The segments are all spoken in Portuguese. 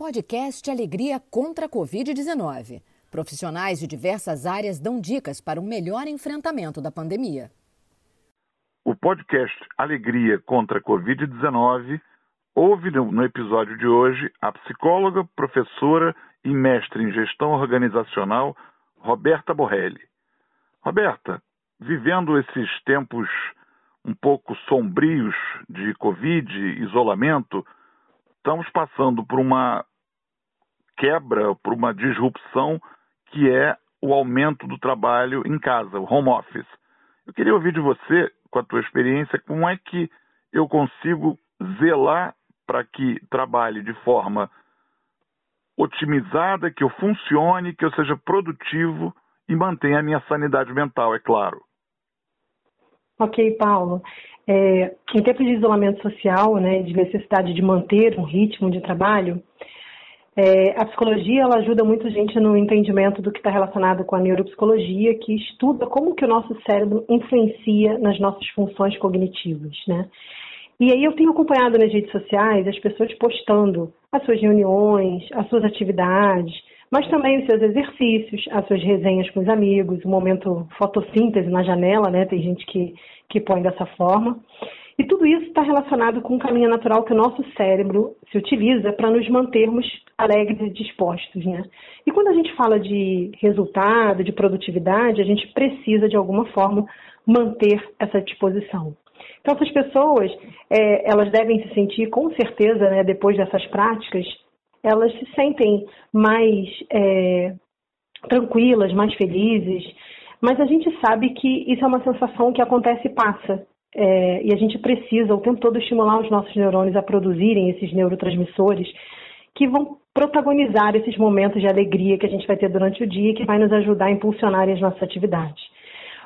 Podcast Alegria contra a Covid-19. Profissionais de diversas áreas dão dicas para um melhor enfrentamento da pandemia. O podcast Alegria contra a Covid-19 ouve no episódio de hoje a psicóloga, professora e mestre em gestão organizacional Roberta Borrelli. Roberta, vivendo esses tempos um pouco sombrios de Covid, isolamento, estamos passando por uma quebra, por uma disrupção que é o aumento do trabalho em casa, o home office. Eu queria ouvir de você, com a tua experiência, como é que eu consigo zelar para que trabalhe de forma otimizada, que eu funcione, que eu seja produtivo e mantenha a minha sanidade mental, é claro. Ok, Paulo. É, em tempos de isolamento social, né, de necessidade de manter um ritmo de trabalho, é, a psicologia ela ajuda muito gente no entendimento do que está relacionado com a neuropsicologia, que estuda como que o nosso cérebro influencia nas nossas funções cognitivas, né? E aí eu tenho acompanhado nas redes sociais as pessoas postando as suas reuniões, as suas atividades, mas também os seus exercícios, as suas resenhas com os amigos, o momento fotossíntese na janela, né? Tem gente que, que põe dessa forma. E tudo isso está relacionado com o caminho natural que o nosso cérebro se utiliza para nos mantermos alegres e dispostos, né? E quando a gente fala de resultado, de produtividade, a gente precisa, de alguma forma, manter essa disposição. Então, essas pessoas, é, elas devem se sentir, com certeza, né, depois dessas práticas, elas se sentem mais é, tranquilas, mais felizes, mas a gente sabe que isso é uma sensação que acontece e passa. É, e a gente precisa o tempo todo estimular os nossos neurônios a produzirem esses neurotransmissores que vão protagonizar esses momentos de alegria que a gente vai ter durante o dia e que vai nos ajudar a impulsionar as nossas atividades.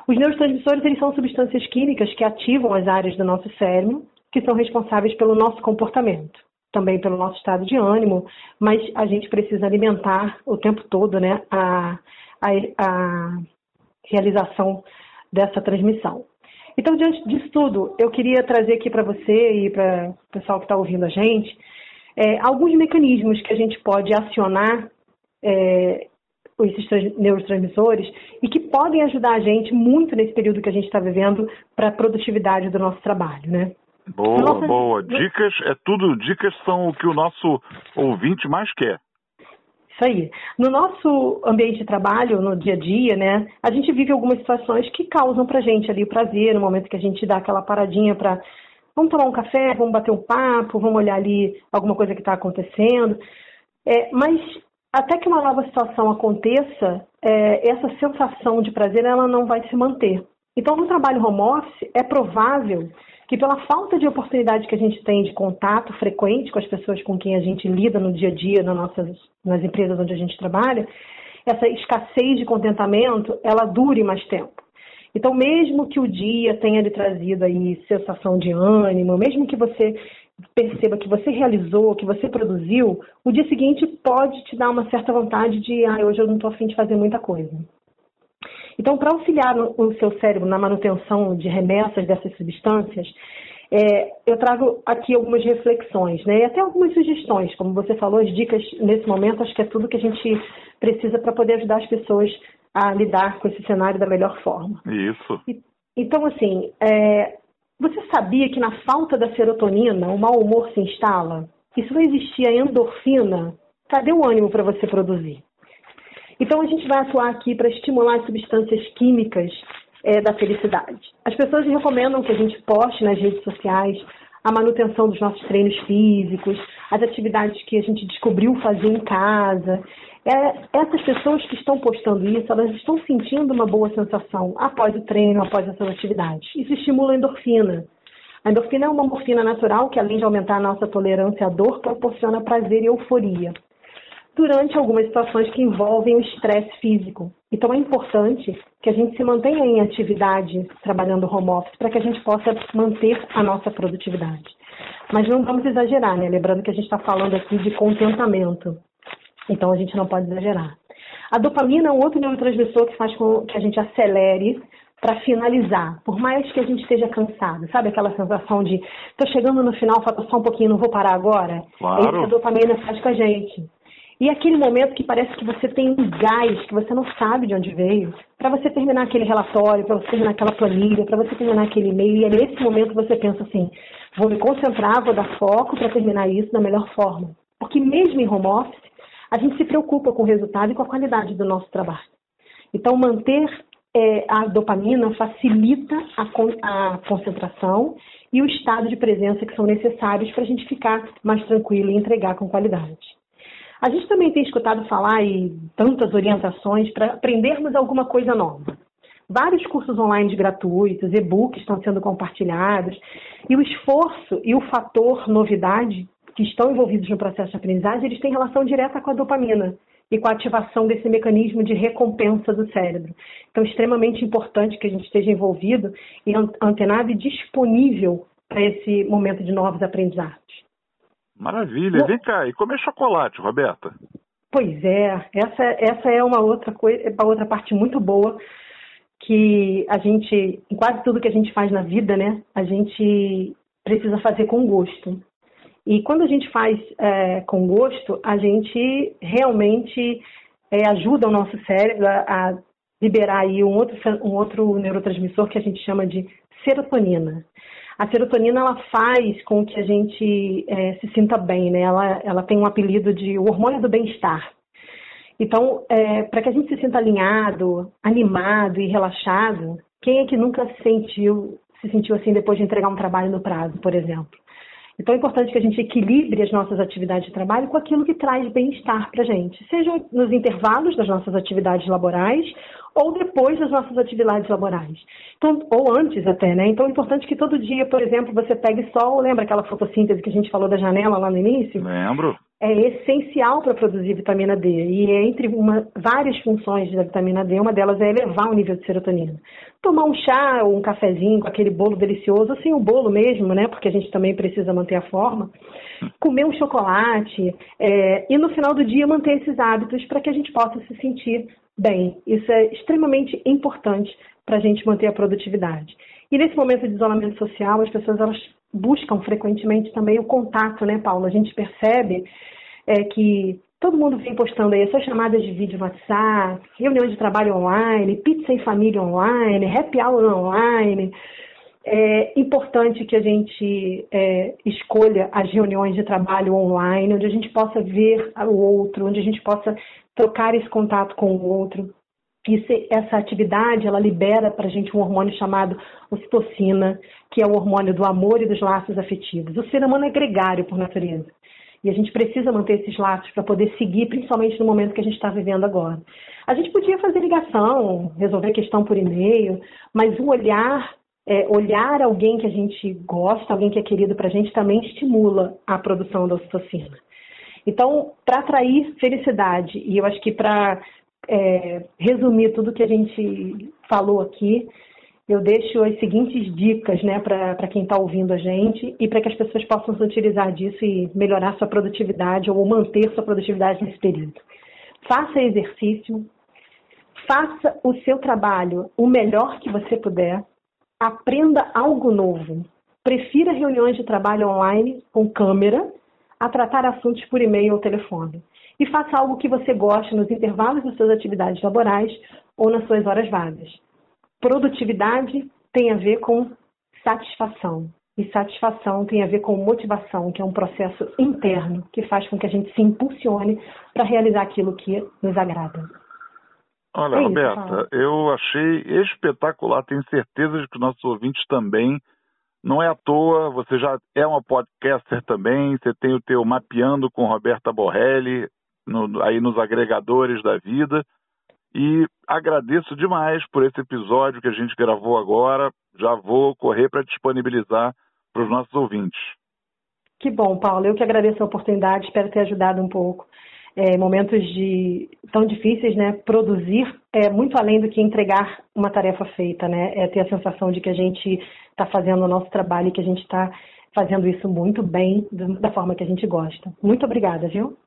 Os neurotransmissores eles são substâncias químicas que ativam as áreas do nosso cérebro que são responsáveis pelo nosso comportamento, também pelo nosso estado de ânimo, mas a gente precisa alimentar o tempo todo né, a, a, a realização dessa transmissão. Então, diante disso tudo, eu queria trazer aqui para você e para o pessoal que está ouvindo a gente é, alguns mecanismos que a gente pode acionar é, esses neurotransmissores e que podem ajudar a gente muito nesse período que a gente está vivendo para a produtividade do nosso trabalho, né? Boa, Nossa... boa. Dicas, é tudo, dicas são o que o nosso ouvinte mais quer. Isso aí. No nosso ambiente de trabalho, no dia a dia, né, a gente vive algumas situações que causam pra gente ali o prazer, no momento que a gente dá aquela paradinha para vamos tomar um café, vamos bater um papo, vamos olhar ali alguma coisa que está acontecendo. É, mas até que uma nova situação aconteça, é, essa sensação de prazer ela não vai se manter. Então, no trabalho home office, é provável que pela falta de oportunidade que a gente tem de contato frequente com as pessoas com quem a gente lida no dia a dia nas nossas nas empresas onde a gente trabalha, essa escassez de contentamento, ela dure mais tempo. Então, mesmo que o dia tenha lhe trazido aí sensação de ânimo, mesmo que você perceba que você realizou, que você produziu, o dia seguinte pode te dar uma certa vontade de, ah, hoje eu não estou afim de fazer muita coisa. Então, para auxiliar o seu cérebro na manutenção de remessas dessas substâncias, é, eu trago aqui algumas reflexões, né? E até algumas sugestões, como você falou, as dicas nesse momento, acho que é tudo que a gente precisa para poder ajudar as pessoas a lidar com esse cenário da melhor forma. Isso. E, então, assim, é, você sabia que na falta da serotonina o mau humor se instala? E se não existia endorfina, cadê o ânimo para você produzir? Então a gente vai atuar aqui para estimular as substâncias químicas é, da felicidade. As pessoas recomendam que a gente poste nas redes sociais a manutenção dos nossos treinos físicos, as atividades que a gente descobriu fazer em casa. É, essas pessoas que estão postando isso, elas estão sentindo uma boa sensação após o treino, após essas atividades. Isso estimula a endorfina. A endorfina é uma morfina natural que, além de aumentar a nossa tolerância à dor, proporciona prazer e euforia durante algumas situações que envolvem o estresse físico. Então é importante que a gente se mantenha em atividade trabalhando home office para que a gente possa manter a nossa produtividade. Mas não vamos exagerar, né? Lembrando que a gente está falando aqui de contentamento. Então a gente não pode exagerar. A dopamina é um outro neurotransmissor que faz com que a gente acelere para finalizar, por mais que a gente esteja cansado, sabe aquela sensação de estou chegando no final, falta só um pouquinho, não vou parar agora? Claro. É isso que a dopamina faz com a gente. E aquele momento que parece que você tem um gás que você não sabe de onde veio, para você terminar aquele relatório, para você terminar aquela planilha, para você terminar aquele e-mail, e é nesse momento você pensa assim: vou me concentrar, vou dar foco para terminar isso da melhor forma. Porque mesmo em home office, a gente se preocupa com o resultado e com a qualidade do nosso trabalho. Então, manter é, a dopamina facilita a, a, concentração e o estado de presença que são necessários para a gente ficar mais tranquilo e entregar com qualidade. A gente também tem escutado falar e tantas orientações para aprendermos alguma coisa nova. Vários cursos online gratuitos, e-books estão sendo compartilhados, e o esforço e o fator novidade que estão envolvidos no processo de aprendizagem, eles têm relação direta com a dopamina e com a ativação desse mecanismo de recompensa do cérebro. Então, é extremamente importante que a gente esteja envolvido e antenado e disponível para esse momento de novos aprendizados. Maravilha. Vem cá, e comer chocolate, Roberta? Pois é, essa, essa é uma outra coisa, uma outra parte muito boa que a gente, em quase tudo que a gente faz na vida, né, a gente precisa fazer com gosto. E quando a gente faz é, com gosto, a gente realmente é, ajuda o nosso cérebro a, a liberar aí um outro, um outro neurotransmissor que a gente chama de serotonina. A serotonina ela faz com que a gente é, se sinta bem, né? Ela, ela tem um apelido de o hormônio do bem-estar. Então, é, para que a gente se sinta alinhado, animado e relaxado, quem é que nunca se sentiu, se sentiu assim depois de entregar um trabalho no prazo, por exemplo? Então é importante que a gente equilibre as nossas atividades de trabalho com aquilo que traz bem-estar para a gente, seja nos intervalos das nossas atividades laborais ou depois das nossas atividades laborais. Então, ou antes até, né? Então é importante que todo dia, por exemplo, você pegue sol, lembra aquela fotossíntese que a gente falou da janela lá no início? Lembro é essencial para produzir vitamina D. E entre uma, várias funções da vitamina D, uma delas é elevar o nível de serotonina. Tomar um chá ou um cafezinho com aquele bolo delicioso, assim, o bolo mesmo, né? Porque a gente também precisa manter a forma. Comer um chocolate é, e no final do dia manter esses hábitos para que a gente possa se sentir bem. Isso é extremamente importante para a gente manter a produtividade. E nesse momento de isolamento social, as pessoas elas buscam frequentemente também o contato, né, Paulo? A gente percebe é, que todo mundo vem postando aí essas chamadas de vídeo WhatsApp, reuniões de trabalho online, pizza em família online, happy hour online. É importante que a gente é, escolha as reuniões de trabalho online, onde a gente possa ver o outro, onde a gente possa trocar esse contato com o outro. Isso, essa atividade ela libera para a gente um hormônio chamado ocitocina, que é o hormônio do amor e dos laços afetivos. O ser humano é gregário por natureza. E a gente precisa manter esses laços para poder seguir, principalmente no momento que a gente está vivendo agora. A gente podia fazer ligação, resolver questão por e-mail, mas o olhar, é, olhar alguém que a gente gosta, alguém que é querido para a gente, também estimula a produção da ocitocina. Então, para atrair felicidade, e eu acho que para é, resumir tudo que a gente falou aqui, eu deixo as seguintes dicas né, para quem está ouvindo a gente e para que as pessoas possam se utilizar disso e melhorar sua produtividade ou manter sua produtividade nesse período. Faça exercício, faça o seu trabalho o melhor que você puder, aprenda algo novo. Prefira reuniões de trabalho online com câmera a tratar assuntos por e-mail ou telefone e faça algo que você goste nos intervalos das suas atividades laborais ou nas suas horas vagas. Produtividade tem a ver com satisfação. E satisfação tem a ver com motivação, que é um processo interno que faz com que a gente se impulsione para realizar aquilo que nos agrada. Olha, é Roberta, eu achei espetacular. Tenho certeza de que nossos ouvintes também. Não é à toa, você já é uma podcaster também, você tem o teu Mapeando com Roberta Borrelli, no, aí nos agregadores da vida. E agradeço demais por esse episódio que a gente gravou agora. Já vou correr para disponibilizar para os nossos ouvintes. Que bom, Paulo. Eu que agradeço a oportunidade, espero ter ajudado um pouco. É, momentos de tão difíceis, né? Produzir é muito além do que entregar uma tarefa feita, né? É ter a sensação de que a gente está fazendo o nosso trabalho e que a gente está fazendo isso muito bem, da forma que a gente gosta. Muito obrigada, viu?